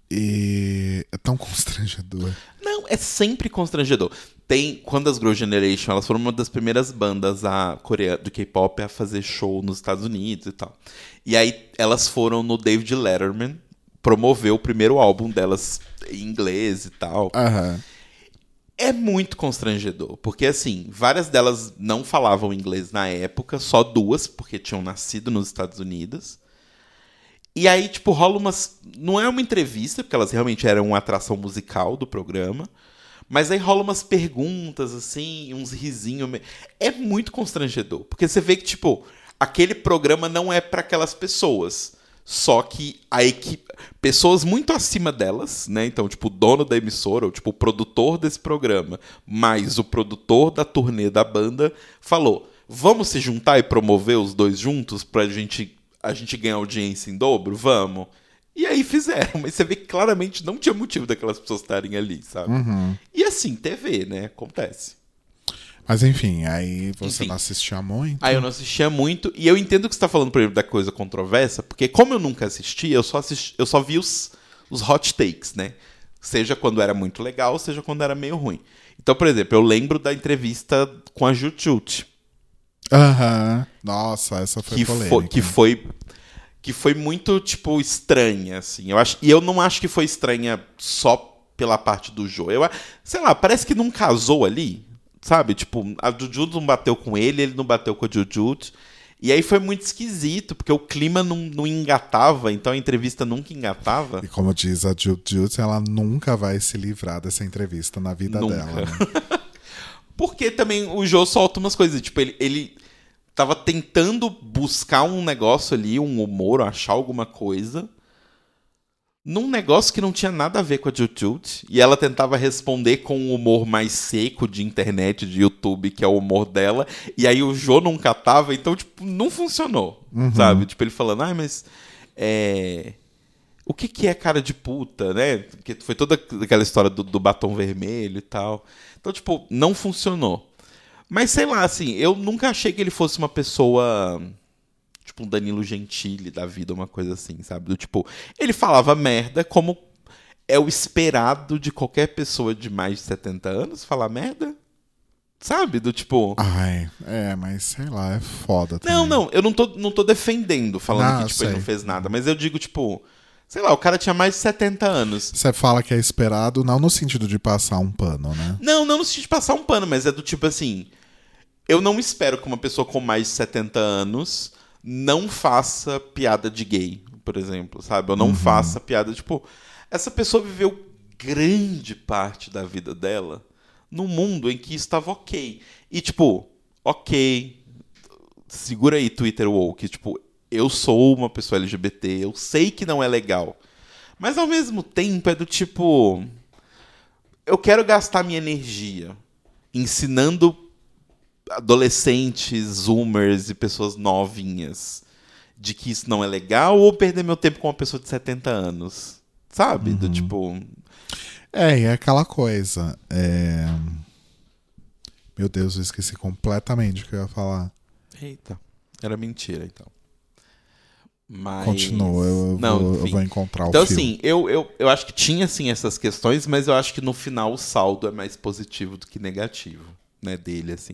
E é tão constrangedor. Não, é sempre constrangedor. Tem, quando as Girl Generation, elas foram uma das primeiras bandas a Coreia, do K-pop a fazer show nos Estados Unidos e tal. E aí elas foram no David Letterman promover o primeiro álbum delas em inglês e tal. Aham. É muito constrangedor, porque assim, várias delas não falavam inglês na época, só duas, porque tinham nascido nos Estados Unidos. E aí, tipo, rola umas. Não é uma entrevista, porque elas realmente eram uma atração musical do programa. Mas aí rola umas perguntas, assim, uns risinhos. É muito constrangedor. Porque você vê que, tipo, aquele programa não é para aquelas pessoas. Só que a equipe. Pessoas muito acima delas, né? Então, tipo, o dono da emissora, ou tipo, o produtor desse programa, mais o produtor da turnê da banda, falou: vamos se juntar e promover os dois juntos pra gente, a gente ganhar audiência em dobro? Vamos. E aí fizeram, mas você vê que claramente não tinha motivo daquelas pessoas estarem ali, sabe? E assim, TV, né? Acontece. Mas enfim, aí você Enfim. não assistia muito. Aí eu não assistia muito, e eu entendo que você tá falando, por exemplo, da coisa controversa, porque como eu nunca assisti, eu só, assisti, eu só vi os, os hot takes, né? Seja quando era muito legal, seja quando era meio ruim. Então, por exemplo, eu lembro da entrevista com a Jut Aham. Nossa, essa foi que polêmica. foi, que foi que foi muito tipo estranha assim. Eu acho e eu não acho que foi estranha só pela parte do Jô. Eu sei lá, parece que não casou ali, sabe? Tipo, a Jujut não bateu com ele, ele não bateu com a Jujut. E aí foi muito esquisito, porque o clima não, não engatava, então a entrevista nunca engatava. E como diz a Jujutsu, ela nunca vai se livrar dessa entrevista na vida Nunca. dela. Né? Porque também o Jô solta umas coisas, tipo, ele, ele tava tentando buscar um negócio ali, um humor, achar alguma coisa, num negócio que não tinha nada a ver com a Jujut, e ela tentava responder com um humor mais seco de internet, de YouTube, que é o humor dela, e aí o Jô não catava, então, tipo, não funcionou, sabe? Tipo, ele falando, ai, mas... É... O que, que é cara de puta, né? Porque foi toda aquela história do, do batom vermelho e tal. Então, tipo, não funcionou. Mas sei lá, assim, eu nunca achei que ele fosse uma pessoa. Tipo, um Danilo Gentili da vida, uma coisa assim, sabe? Do tipo, ele falava merda como é o esperado de qualquer pessoa de mais de 70 anos falar merda. Sabe? Do tipo. Ai, é, mas sei lá, é foda também. Não, não, eu não tô, não tô defendendo, falando Ah, que tipo, ele não fez nada. Mas eu digo, tipo, sei lá, o cara tinha mais de 70 anos. Você fala que é esperado, não no sentido de passar um pano, né? Não, não no sentido de passar um pano, mas é do tipo assim. Eu não espero que uma pessoa com mais de 70 anos não faça piada de gay, por exemplo, sabe? Ou não faça piada, tipo. Essa pessoa viveu grande parte da vida dela num mundo em que estava ok. E, tipo, ok. Segura aí, Twitter woke. Tipo, eu sou uma pessoa LGBT, eu sei que não é legal. Mas ao mesmo tempo é do tipo eu quero gastar minha energia ensinando adolescentes, zoomers e pessoas novinhas de que isso não é legal ou perder meu tempo com uma pessoa de 70 anos. Sabe? Do tipo. É, e é aquela coisa. é, Meu Deus, eu esqueci completamente o que eu ia falar. Eita, era mentira então. Mas... Continua, eu, Não, vou, eu vou encontrar Então, o filme. assim, eu, eu, eu acho que tinha, assim, essas questões, mas eu acho que no final o saldo é mais positivo do que negativo, né, dele, assim.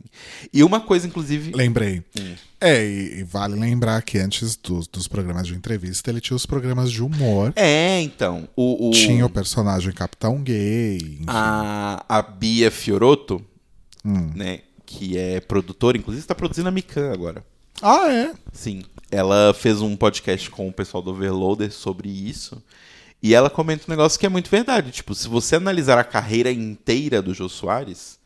E uma coisa, inclusive... Lembrei. Hum. É, e, e vale lembrar que antes dos, dos programas de entrevista, ele tinha os programas de humor. É, então, o... o- Tinha o personagem Capitão Gay. enfim. a, a Bia Fioroto, Hum. né, que é produtora, inclusive está produzindo a Mikan agora. Ah, é? Sim. Ela fez um podcast com o pessoal do Overloader sobre isso. E ela comenta um negócio que é muito verdade. Tipo, se você analisar a carreira inteira do Jô Soares,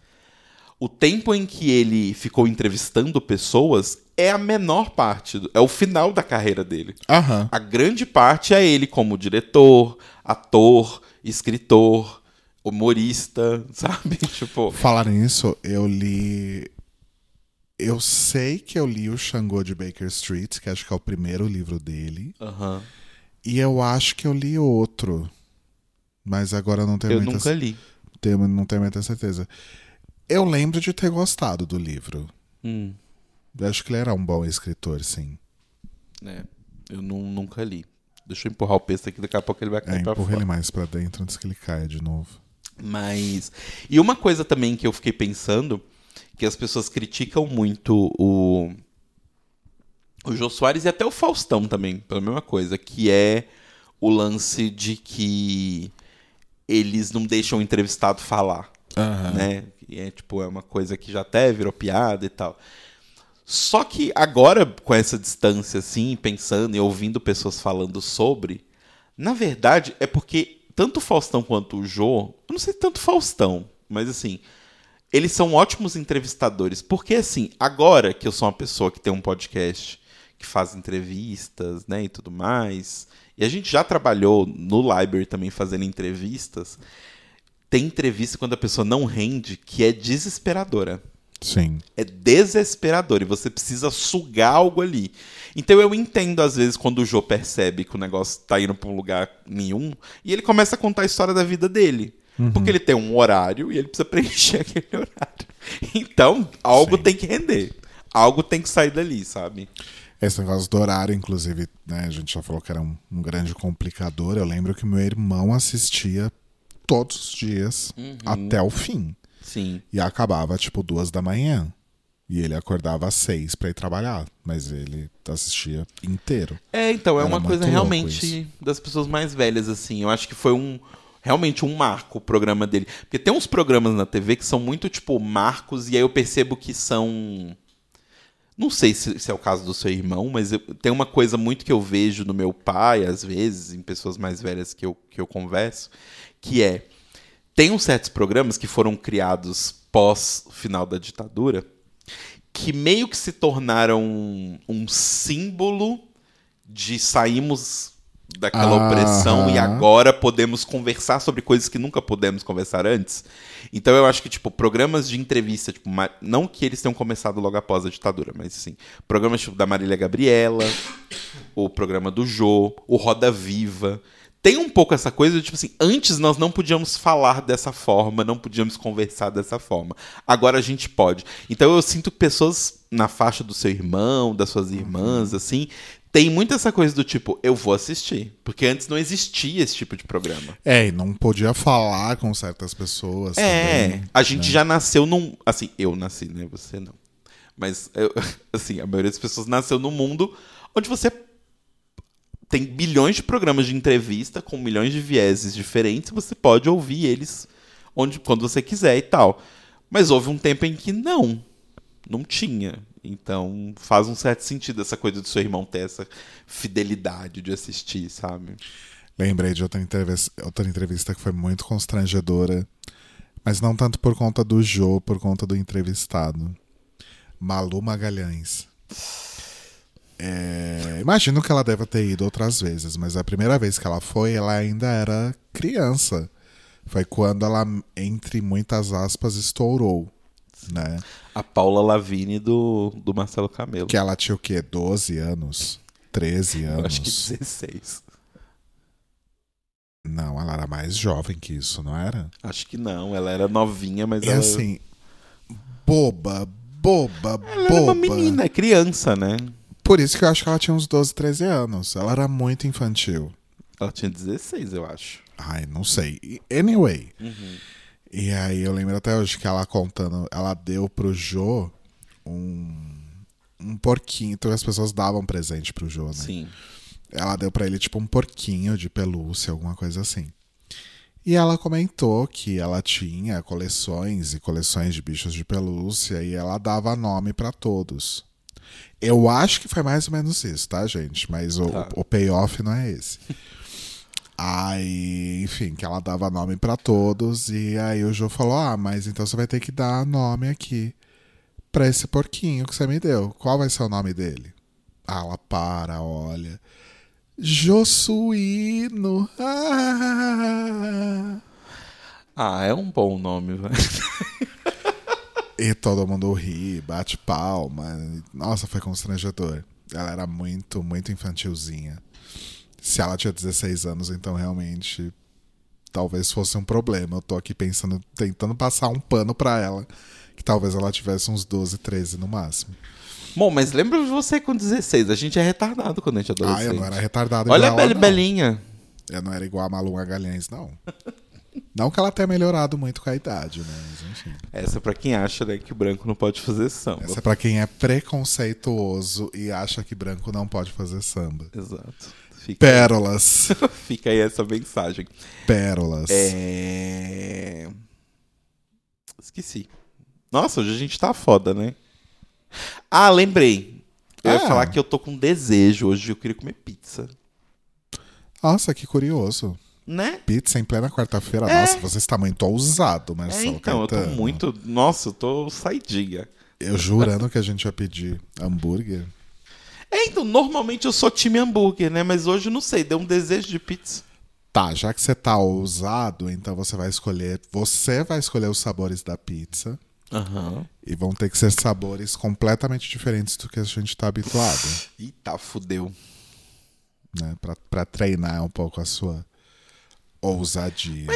o tempo em que ele ficou entrevistando pessoas é a menor parte, do- é o final da carreira dele. Aham. A grande parte é ele como diretor, ator, escritor, humorista, sabe? Tipo, Falar nisso, eu li. Eu sei que eu li o Xangô de Baker Street, que acho que é o primeiro livro dele. aham. E eu acho que eu li outro. Mas agora eu não tenho eu muita, nunca li. tenho- não tenho muita certeza. Eu lembro de ter gostado do livro. Hum, Eu acho que ele era um bom escritor, sim. é, eu nu- nunca li. Deixa eu empurrar o peso aqui, daqui a pouco ele vai É, cair pra empurra fora. ele mais pra dentro antes que ele caia de novo. Mas. E uma coisa também que eu fiquei pensando, que as pessoas criticam muito o. O Jô Soares e até o Faustão também, pela mesma coisa, que é o lance de que eles não deixam o entrevistado falar, né? E é tipo, é uma coisa que já até virou piada e tal. Só que agora, com essa distância, assim, pensando e ouvindo pessoas falando sobre, na verdade, é porque tanto o Faustão quanto o Jô, eu não sei tanto o Faustão, mas assim, eles são ótimos entrevistadores. Porque, assim, agora que eu sou uma pessoa que tem um podcast, que faz entrevistas, né, e tudo mais, e a gente já trabalhou no Library também fazendo entrevistas, tem entrevista quando a pessoa não rende que é desesperadora Sim. é desesperador e você precisa sugar algo ali. Então eu entendo às vezes quando o Jô percebe que o negócio tá indo pra um lugar nenhum e ele começa a contar a história da vida dele. Porque ele tem um horário e ele precisa preencher aquele horário. Então, algo Sim. tem que render. Algo tem que sair dali, sabe? Esse negócio do horário, inclusive, né, a gente já falou que era um, um grande complicador. Eu lembro que meu irmão assistia todos os dias até o fim. Sim. E acabava, tipo, duas da manhã. E ele acordava às seis pra ir trabalhar. Mas ele assistia inteiro. É, então, é Era uma coisa realmente das pessoas mais velhas, assim. Eu acho que foi um. Realmente um marco o programa dele. Porque tem uns programas na TV que são muito, tipo, marcos, e aí eu percebo que são. Não sei se, se é o caso do seu irmão, mas eu- tem uma coisa muito que eu vejo no meu pai, às vezes, em pessoas mais velhas que eu, que eu converso, que é. Tem uns certos programas que foram criados pós final da ditadura que meio que se tornaram um, um símbolo de saímos daquela Aham. opressão e agora podemos conversar sobre coisas que nunca pudemos conversar antes. Então eu acho que, tipo, programas de entrevista, tipo, não que eles tenham começado logo após a ditadura, mas sim, programas tipo da Marília Gabriela, o programa do Jô, o Roda Viva. Tem um pouco essa coisa de, tipo assim, antes nós não podíamos falar dessa forma, não podíamos conversar dessa forma. Agora a gente pode. Então eu sinto que pessoas na faixa do seu irmão, das suas irmãs, assim, tem muito essa coisa do tipo, eu vou assistir. Porque antes não existia esse tipo de programa. É, e não podia falar com certas pessoas. É, também, a gente né? já nasceu num. Assim, eu nasci, né? Você não. Mas, eu- assim, a maioria das pessoas nasceu num mundo onde você tem bilhões de programas de entrevista com milhões de vieses diferentes, você pode ouvir eles onde, quando você quiser e tal. Mas houve um tempo em que não, não tinha. Então faz um certo sentido essa coisa do seu irmão ter essa fidelidade de assistir, sabe? Lembrei de outra entrevista, outra entrevista que foi muito constrangedora, mas não tanto por conta do Jô, por conta do entrevistado. Malu Magalhães. É, imagino que ela deva ter ido outras vezes, mas a primeira vez que ela foi, ela ainda era criança. Foi quando ela, entre muitas aspas, estourou. Né? A Paula Lavigne do, do Marcelo Camelo. Que ela tinha o quê? 12 anos? 13 anos? Eu acho que 16. Não, ela era mais jovem que isso, não era? Acho que não, ela era novinha, mas E ela, assim, boba, boba, ela era boba. uma menina, é criança, né? Por isso que eu acho que ela tinha uns 12, 13 anos. Ela era muito infantil. Ela tinha 16, eu acho. Ai, não sei. Anyway. E aí eu lembro até hoje que ela contando, ela deu pro Jô um, um porquinho. Então as pessoas davam presente pro Jô, né? Sim. Ela deu pra ele tipo um porquinho de pelúcia, alguma coisa assim. E ela comentou que ela tinha coleções e coleções de bichos de pelúcia e ela dava nome pra todos. Eu acho que foi mais ou menos isso, tá, gente? Mas o, Tá. o payoff não é esse. Aí, enfim, que ela dava nome pra todos. E aí o Jô falou: Ah, mas então você vai ter que dar nome aqui pra esse porquinho que você me deu. Qual vai ser o nome dele? Ah, ela para, olha. Josuíno. Ah! Ah, é um bom nome, velho. E todo mundo ri, bate palma. Nossa, foi constrangedor. Ela era muito, muito infantilzinha. Se ela tinha 16 anos, então realmente talvez fosse um problema. Eu tô aqui pensando, tentando passar um pano pra ela, que talvez ela tivesse uns 12, 13 no máximo. Bom, mas lembra de você com 16. A gente é retardado quando a gente é Ah, adolescente. eu não era retardado Olha a. Belinha. Eu não era igual a Malu Magalhães, não. não que ela tenha melhorado muito com a idade, né? Mas enfim. Essa é pra quem acha né, que o branco não pode fazer samba. Essa é pra quem é preconceituoso e acha que branco não pode fazer samba. Exato. Fica, Pérolas. fica aí essa mensagem. Pérolas. É... Esqueci. Nossa, hoje a gente tá foda, né? Ah, lembrei. Eu ia Ah. falar que eu tô com desejo hoje. Eu queria comer pizza. Nossa, que curioso. Né? Pizza em plena quarta-feira. É. Nossa, você está muito ousado, É, Marcelo então, eu tô Caetano. muito. Nossa, eu tô saidinha. Eu jurando que a gente ia pedir hambúrguer. É, então, normalmente eu sou time hambúrguer, né? Mas hoje eu não sei, deu um desejo de pizza. Tá, já que você tá ousado, então você vai escolher. Você vai escolher os sabores da pizza. Aham. E vão ter que ser sabores completamente diferentes do que a gente tá habituado. Eita, fudeu. né? Pra, pra treinar um pouco a sua ousadia.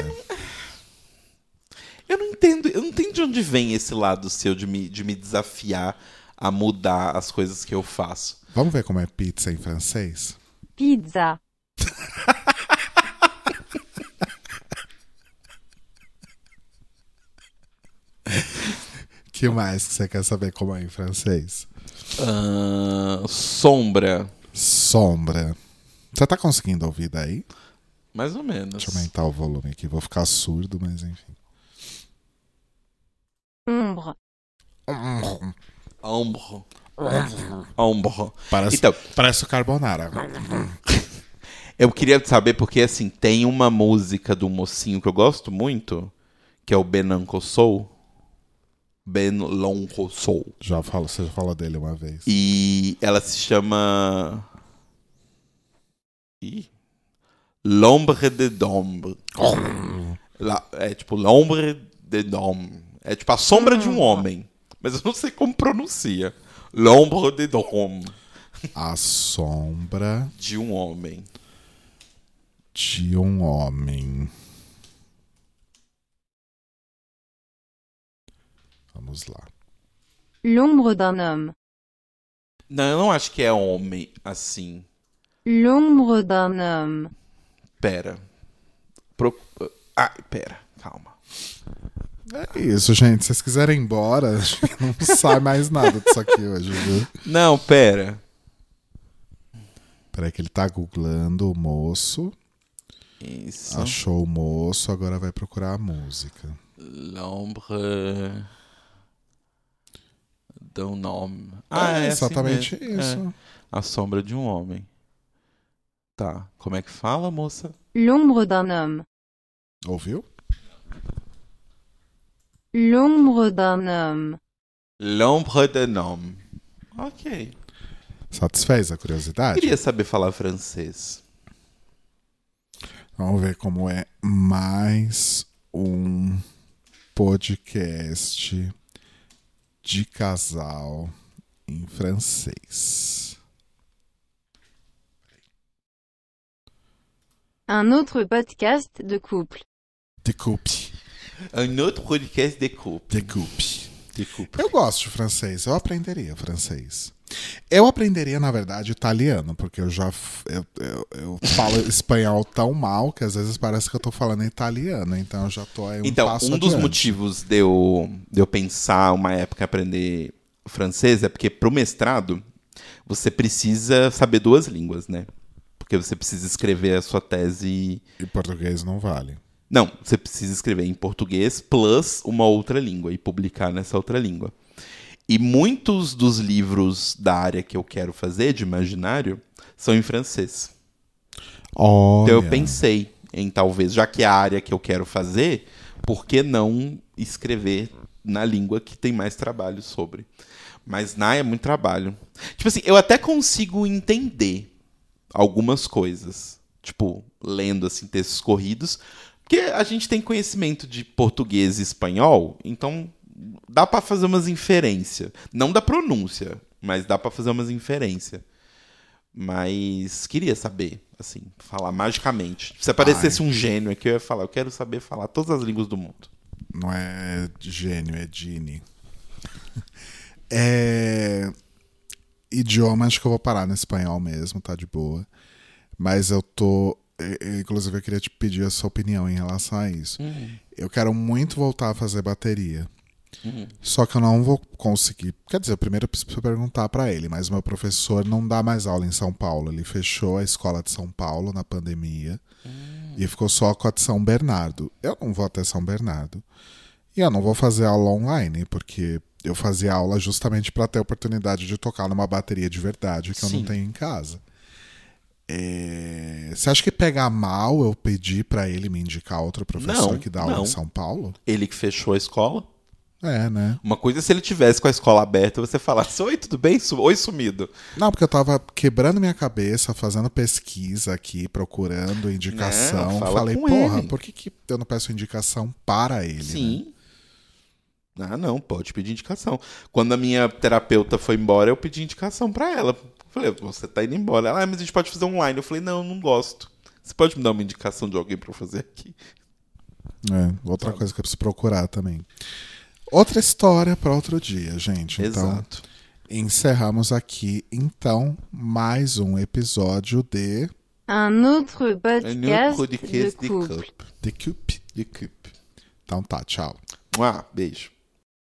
Eu não entendo, eu não entendo de onde vem esse lado seu de me, de me desafiar a mudar as coisas que eu faço. Vamos ver como é pizza em francês? pizza, que mais que você quer saber como é em francês? Ah, sombra. Sombra. Você tá conseguindo ouvir daí? Mais ou menos. Deixa eu aumentar o volume aqui. Vou ficar surdo, mas enfim. ombre, Ombro. Parece, Então, parece o Carbonara. eu queria saber porque, assim, tem uma música do mocinho que eu gosto muito, que é o Benanco Soul. Ben Lonco Soul. Já falo, você já falou dele uma vez. E ela se chama. Ih. L'ombre de Dombre. É tipo L'ombre de Dom. É tipo a sombra de um homem. Mas eu não sei como pronuncia. L'ombre de Dom. A sombra De um homem. de um homem. Vamos lá. l'ombre d'un homme, Não, eu não acho que é homem assim. l'ombre d'un homme, Pera. Pro... Ah, pera. Calma. É isso, gente. Se vocês quiserem ir embora, não sai mais nada disso aqui hoje, viu? Não, pera. Peraí que ele tá googlando o moço. Isso. Achou o moço, agora vai procurar a música. L'ombre d'un homme. é, é assim exatamente mesmo. isso. É. A sombra de um homem. Tá. Como é que fala, moça? l'ombre d'un homme, Ouviu? L'ombre d'un homme, L'ombre d'un homme. Ok. Satisfez a curiosidade? Queria saber falar francês. Vamos ver como é mais um podcast de casal em francês. un autre podcast de couple, De coupe. Un autre podcast de couple. De coupe. De couple. Eu gosto de francês, eu aprenderia francês. Eu aprenderia, na verdade, italiano, porque eu já eu, eu, eu falo espanhol tão mal que às vezes parece que eu tô falando italiano, então eu já tô aí um Então, um dos adiante. motivos de eu, de eu pensar uma época aprender francês é porque pro mestrado você precisa saber duas línguas, né? Porque você precisa escrever a sua tese. E português não vale. Não, você precisa escrever em português plus uma outra língua e publicar nessa outra língua. E muitos dos livros da área que eu quero fazer, de imaginário, são em francês. Olha, Então eu pensei, em talvez, já que é a área que eu quero fazer, por que não escrever na língua que tem mais trabalho sobre? Mas na é muito trabalho. Tipo assim, eu até consigo entender algumas coisas, tipo, lendo assim textos corridos, porque a gente tem conhecimento de português e espanhol, então dá pra fazer umas inferências, não da pronúncia, mas dá pra fazer umas inferências. Mas queria saber, assim, falar magicamente. Se aparecesse um gênio aqui, eu ia falar, eu quero saber falar todas as línguas do mundo. Não é gênio, é Genie. É... Idioma, acho que eu vou parar no espanhol mesmo, tá de boa. Mas eu tô. Inclusive, eu queria te pedir a sua opinião em relação a isso. Eu quero muito voltar a fazer bateria. Só que eu não vou conseguir. Quer dizer, primeiro eu preciso perguntar pra ele, mas meu professor não dá mais aula em São Paulo. Ele fechou a escola de São Paulo na pandemia e ficou só com a de São Bernardo. Eu não vou até São Bernardo. E eu não vou fazer aula online, porque eu fazia aula justamente para ter a oportunidade de tocar numa bateria de verdade que eu Sim. não tenho em casa. É, Você acha que pegar mal eu pedir para ele me indicar outro professor Não, que dá aula não. em São Paulo? Ele que fechou a escola. É, né? Uma coisa é se ele tivesse com a escola aberta, você falasse, oi, tudo bem? Oi, sumido. Não, porque eu tava quebrando minha cabeça, fazendo pesquisa aqui, procurando indicação. Não, Falei, porra, ele. por que, que eu não peço indicação para ele? né? Ah, não, pode pedir indicação. Quando a minha terapeuta foi embora, eu pedi indicação pra ela. Falei, você tá indo embora. Ela, ah, mas a gente pode fazer online. Eu falei, não, não gosto. Você pode me dar uma indicação de alguém pra eu fazer aqui? É, outra coisa que eu preciso procurar também. Outra história para outro dia, gente. Então, Exato. encerramos aqui, então, mais um episódio de Un autre Um podcast, podcast de couple. Cup. The Coop. De Cup. Então tá, tchau. Ah, beijo.